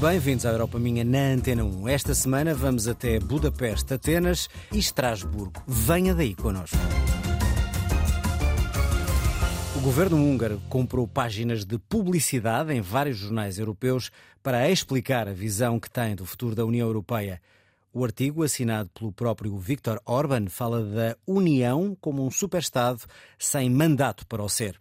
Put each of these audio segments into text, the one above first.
Bem-vindos à Europa Minha na Antena 1. Esta semana vamos até Budapeste, Atenas e Estrasburgo. Venha daí connosco. O governo húngaro comprou páginas de publicidade em vários jornais europeus para explicar a visão que tem do futuro da União Europeia. O artigo, assinado pelo próprio Viktor Orban, fala da União como um superestado sem mandato para o ser.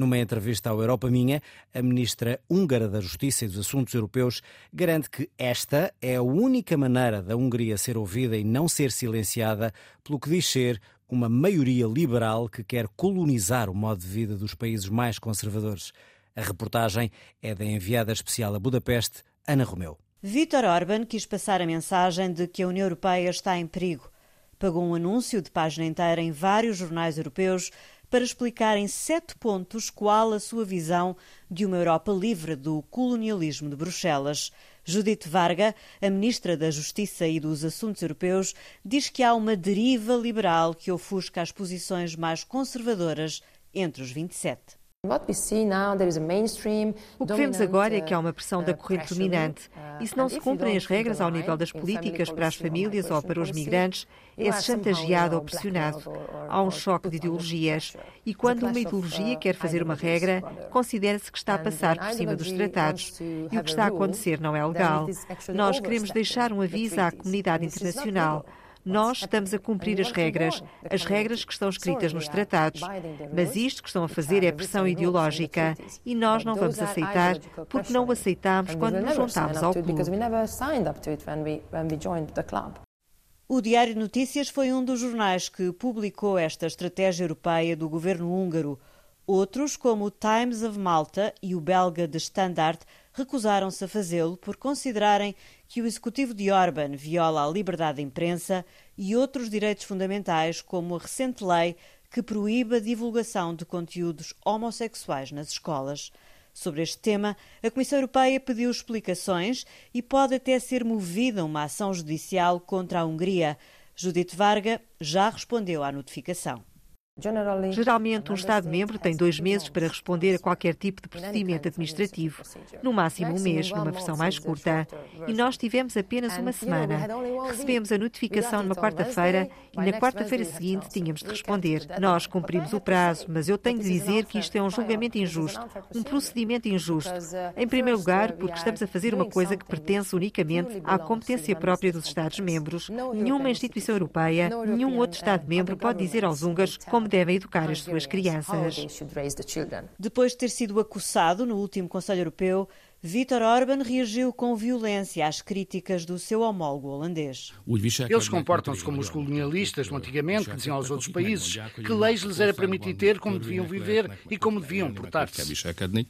Numa entrevista ao Europa Minha, a ministra húngara da Justiça e dos Assuntos Europeus garante que esta é a única maneira da Hungria ser ouvida e não ser silenciada, pelo que diz ser uma maioria liberal que quer colonizar o modo de vida dos países mais conservadores. A reportagem é da enviada especial a Budapeste, Ana Romeu. Vítor Orban quis passar a mensagem de que a União Europeia está em perigo. Pagou um anúncio de página inteira em vários jornais europeus para explicar em sete pontos qual a sua visão de uma Europa livre do colonialismo de Bruxelas. Judith Varga, a ministra da Justiça e dos Assuntos Europeus, diz que há uma deriva liberal que ofusca as posições mais conservadoras entre os 27. O que vemos agora é que há uma pressão da corrente dominante. E se não se cumprem as regras ao nível das políticas para as famílias ou para os migrantes, é-se chantageado ou pressionado. Há um choque de ideologias. E quando uma ideologia quer fazer uma regra, considera-se que está a passar por cima dos tratados. E o que está a acontecer não é legal. Nós queremos deixar um aviso à comunidade internacional. Nós estamos a cumprir as regras, as regras que estão escritas nos tratados. Mas isto que estão a fazer é pressão ideológica e nós não vamos aceitar porque não o aceitámos quando nos juntámos ao clube. O Diário de Notícias foi um dos jornais que publicou esta estratégia europeia do governo húngaro. Outros, como o Times of Malta e o belga de Standard, recusaram-se a fazê-lo por considerarem que o executivo de Orban viola a liberdade de imprensa e outros direitos fundamentais, como a recente lei que proíbe a divulgação de conteúdos homossexuais nas escolas. Sobre este tema, a Comissão Europeia pediu explicações e pode até ser movida uma ação judicial contra a Hungria. Judith Varga já respondeu à notificação. Geralmente, um Estado-membro tem dois meses para responder a qualquer tipo de procedimento administrativo, no máximo um mês, numa versão mais curta. E nós tivemos apenas uma semana. Recebemos a notificação numa quarta-feira e na quarta-feira seguinte tínhamos de responder. Nós cumprimos o prazo, mas eu tenho de dizer que isto é um julgamento injusto, um procedimento injusto. Em primeiro lugar, porque estamos a fazer uma coisa que pertence unicamente à competência própria dos Estados-membros. Nenhuma instituição europeia, nenhum outro Estado-membro pode dizer aos húngaros como devem educar as suas crianças. Depois de ter sido acossado no último Conselho Europeu, Vítor Orban reagiu com violência às críticas do seu homólogo holandês. Eles comportam-se como os colonialistas no antigamente, que diziam aos outros países que leis lhes era permitido ter, como deviam viver e como deviam portar-se.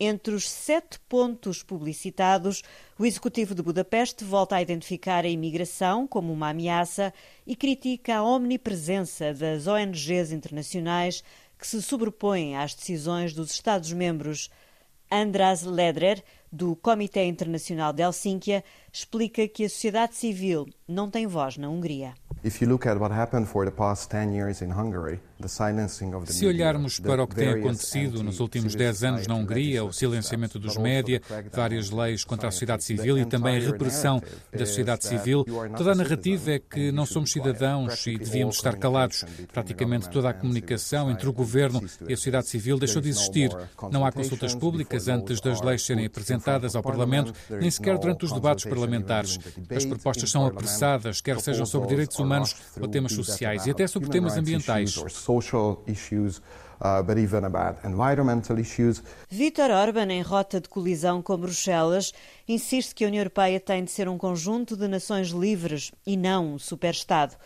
Entre os sete pontos publicitados, o Executivo de Budapeste volta a identificar a imigração como uma ameaça e critica a omnipresença das ONGs internacionais que se sobrepõem às decisões dos Estados-membros. Andras Ledrer, do Comitê Internacional de Helsínquia, explica que a sociedade civil não tem voz na Hungria. Se olharmos para o que tem acontecido nos últimos 10 anos na Hungria, o silenciamento dos média, várias leis contra a sociedade civil e também a repressão da sociedade civil, toda a narrativa é que não somos cidadãos e devíamos estar calados. Praticamente toda a comunicação entre o governo e a sociedade civil deixou de existir. Não há consultas públicas antes das leis serem apresentadas ao Parlamento, nem sequer durante os debates parlamentares. As propostas são apressadas, quer sejam sobre direitos humanos ou temas sociais e até sobre temas ambientais. Vítor Orban, em rota de colisão com Bruxelas, insiste que a União Europeia tem de ser um conjunto de nações livres e não um superestado.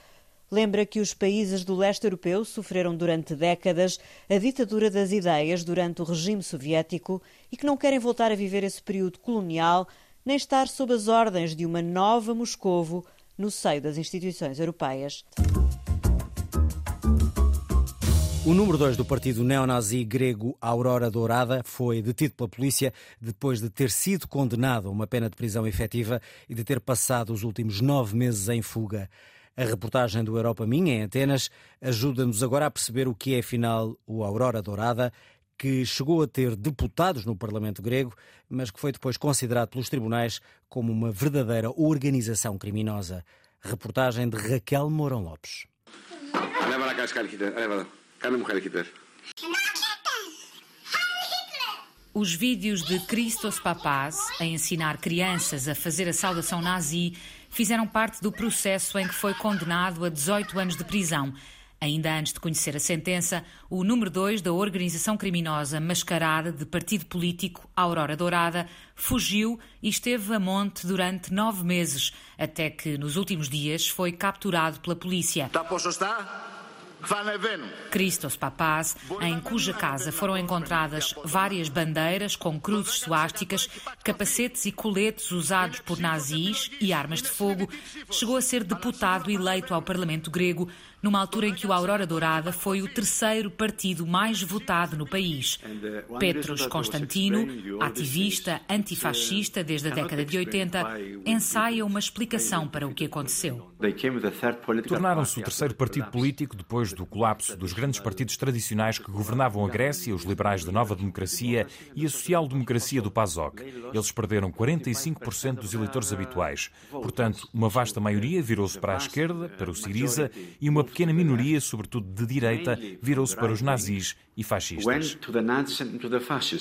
Lembra que os países do leste europeu sofreram durante décadas a ditadura das ideias durante o regime soviético e que não querem voltar a viver esse período colonial nem estar sob as ordens de uma nova Moscovo no seio das instituições europeias. O número 2 do partido neonazi grego Aurora Dourada foi detido pela polícia depois de ter sido condenado a uma pena de prisão efetiva e de ter passado os últimos nove meses em fuga. A reportagem do Europa Minha, em Atenas, ajuda-nos agora a perceber o que é, afinal, o Aurora Dourada, que chegou a ter deputados no Parlamento grego, mas que foi depois considerado pelos tribunais como uma verdadeira organização criminosa. Reportagem de Raquel Mourão Lopes. Os vídeos de Christos Papaz a ensinar crianças a fazer a saudação nazi fizeram parte do processo em que foi condenado a 18 anos de prisão. Ainda antes de conhecer a sentença, o número 2 da organização criminosa mascarada de partido político, Aurora Dourada, fugiu e esteve a monte durante nove meses, até que nos últimos dias foi capturado pela polícia. Christos Papaz, em cuja casa foram encontradas várias bandeiras com cruzes suásticas, capacetes e coletes usados por nazis e armas de fogo, chegou a ser deputado eleito ao Parlamento grego numa altura em que o Aurora Dourada foi o terceiro partido mais votado no país. Petros Constantino, ativista antifascista desde a década de 80, ensaia uma explicação para o que aconteceu. Tornaram-se o terceiro partido político depois do colapso dos grandes partidos tradicionais que governavam a Grécia, os liberais da Nova Democracia e a social-democracia do PASOK. Eles perderam 45% dos eleitores habituais. Portanto, uma vasta maioria virou-se para a esquerda, para o Siriza, e uma pequena minoria, sobretudo de direita, virou-se para os nazis e fascistas.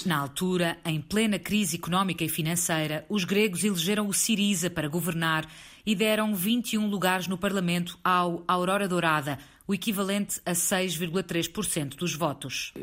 Na altura, em plena crise económica e financeira, os gregos elegeram o Siriza para governar e deram 21 lugares no Parlamento ao Aurora Dourada, o equivalente a 6,3% dos votos.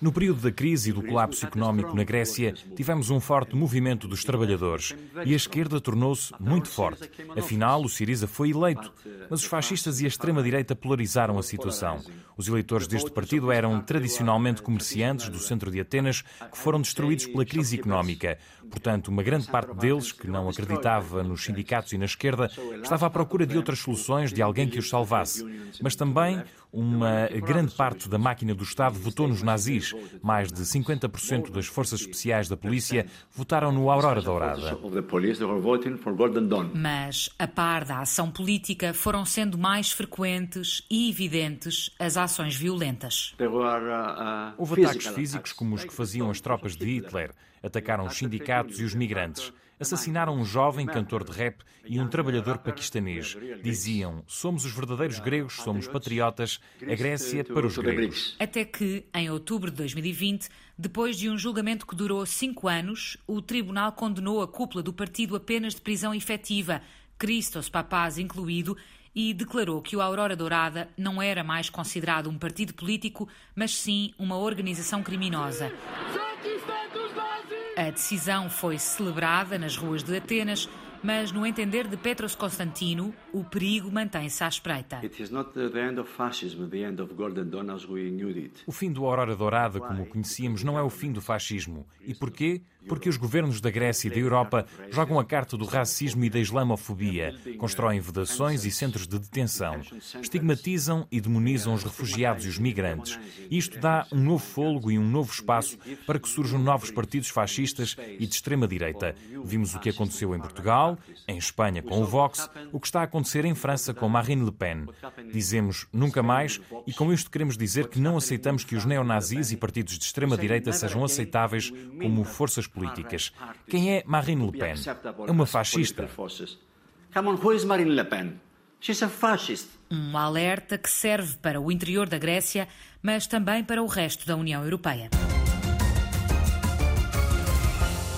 No período da crise e do colapso económico na Grécia, tivemos um forte movimento dos trabalhadores e a esquerda tornou-se muito forte. Afinal, o Siriza foi eleito, mas os fascistas e a extrema-direita polarizaram a situação. Os eleitores deste partido eram tradicionalmente comerciantes do centro de Atenas que foram destruídos pela crise económica. Portanto, uma grande parte deles, que não acreditava nos sindicatos e na esquerda, estava à procura de outras soluções, de alguém que os salvasse. Mas também uma grande parte da máquina do Estado votou nos nazis. Mais de 50% das forças especiais da polícia votaram no Aurora Dourada. Mas, a par da ação política, foram sendo mais frequentes e evidentes as ações violentas. Houve ataques físicos como os que faziam as tropas de Hitler. Atacaram os sindicatos e os migrantes assassinaram um jovem cantor de rap e um trabalhador paquistanês. Diziam: somos os verdadeiros gregos, somos patriotas, a Grécia para os gregos. Até que, em outubro de 2020, depois de um julgamento que durou cinco anos, o tribunal condenou a cúpula do partido apenas de prisão efetiva, Christos Papaz incluído, e declarou que o Aurora Dourada não era mais considerado um partido político, mas sim uma organização criminosa. A decisão foi celebrada nas ruas de Atenas, mas no entender de Petros Constantino, o perigo mantém-se à espreita. O fim do Aurora Dourada, como o conhecíamos, não é o fim do fascismo. E porquê? Porque os governos da Grécia e da Europa jogam a carta do racismo e da islamofobia, constroem vedações e centros de detenção, estigmatizam e demonizam os refugiados e os migrantes. E isto dá um novo fôlego e um novo espaço para que surjam novos partidos fascistas e de extrema-direita. Vimos o que aconteceu em Portugal, em Espanha com o Vox, o que está a acontecer em França com Marine Le Pen. Dizemos nunca mais e com isto queremos dizer que não aceitamos que os neonazis e partidos de extrema-direita sejam aceitáveis como forças políticas. Quem é Marine Le Pen? É uma fascista. Um alerta que serve para o interior da Grécia, mas também para o resto da União Europeia.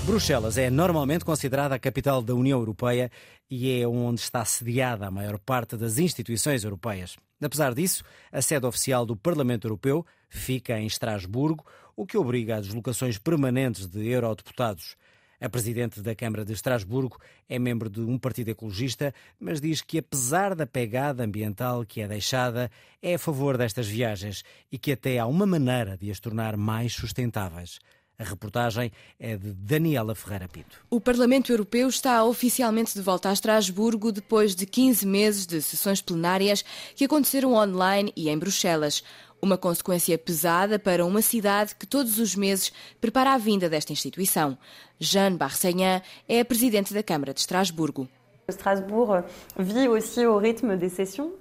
Bruxelas é normalmente considerada a capital da União Europeia e é onde está sediada a maior parte das instituições europeias. Apesar disso, a sede oficial do Parlamento Europeu fica em Estrasburgo, o que obriga a deslocações permanentes de eurodeputados. A presidente da Câmara de Estrasburgo é membro de um partido ecologista, mas diz que, apesar da pegada ambiental que é deixada, é a favor destas viagens e que até há uma maneira de as tornar mais sustentáveis. A reportagem é de Daniela Ferreira Pinto. O Parlamento Europeu está oficialmente de volta a Estrasburgo depois de 15 meses de sessões plenárias que aconteceram online e em Bruxelas. Uma consequência pesada para uma cidade que todos os meses prepara a vinda desta instituição. Jeanne Barsenhan é a presidente da Câmara de Estrasburgo.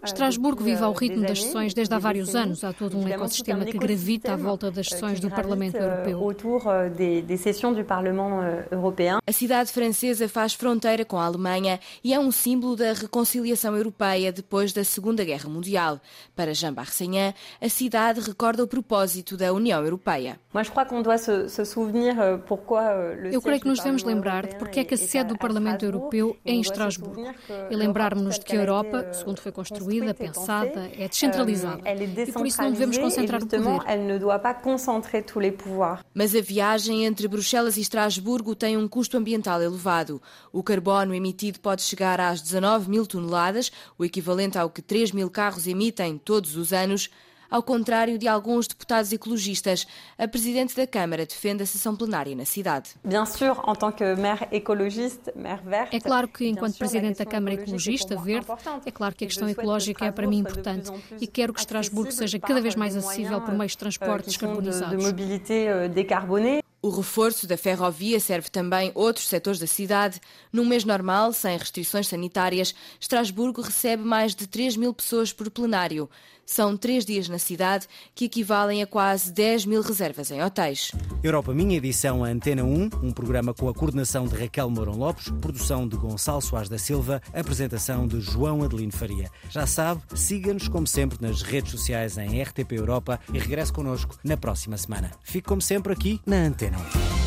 Estrasburgo vive ao ritmo das sessões desde há vários anos. Há todo um ecossistema que gravita à volta das sessões do Parlamento Europeu. A cidade francesa faz fronteira com a Alemanha e é um símbolo da reconciliação europeia depois da Segunda Guerra Mundial. Para Jean Barcenhan, a cidade recorda o propósito da União Europeia. Euh, euh, Eu creio que nos devemos lembrar de porque é que a sede do Parlamento Europeu é em Estrasburgo e lembrarmos-nos de que a Europa, segundo foi construída, pensada, é descentralizada e por isso não devemos concentrar o poder. Mas a viagem entre Bruxelas e Estrasburgo tem um custo ambiental elevado. O carbono emitido pode chegar às 19 mil toneladas, o equivalente ao que 3 mil carros emitem todos os anos. Ao contrário de alguns deputados ecologistas, a presidente da Câmara defende a sessão plenária na cidade. É claro que, enquanto presidente da Câmara Ecologista Verde, é claro que a questão ecológica é para mim importante e quero que Estrasburgo seja cada vez mais acessível por meios de transporte descarbonizados. O reforço da ferrovia serve também outros setores da cidade. Num mês normal, sem restrições sanitárias, Estrasburgo recebe mais de 3 mil pessoas por plenário. São três dias na cidade, que equivalem a quase 10 mil reservas em hotéis. Europa Minha edição Antena 1, um programa com a coordenação de Raquel Mourão Lopes, produção de Gonçalo Soares da Silva, apresentação de João Adelino Faria. Já sabe, siga-nos como sempre nas redes sociais em RTP Europa e regresse connosco na próxima semana. Fique como sempre aqui na Antena Moreno.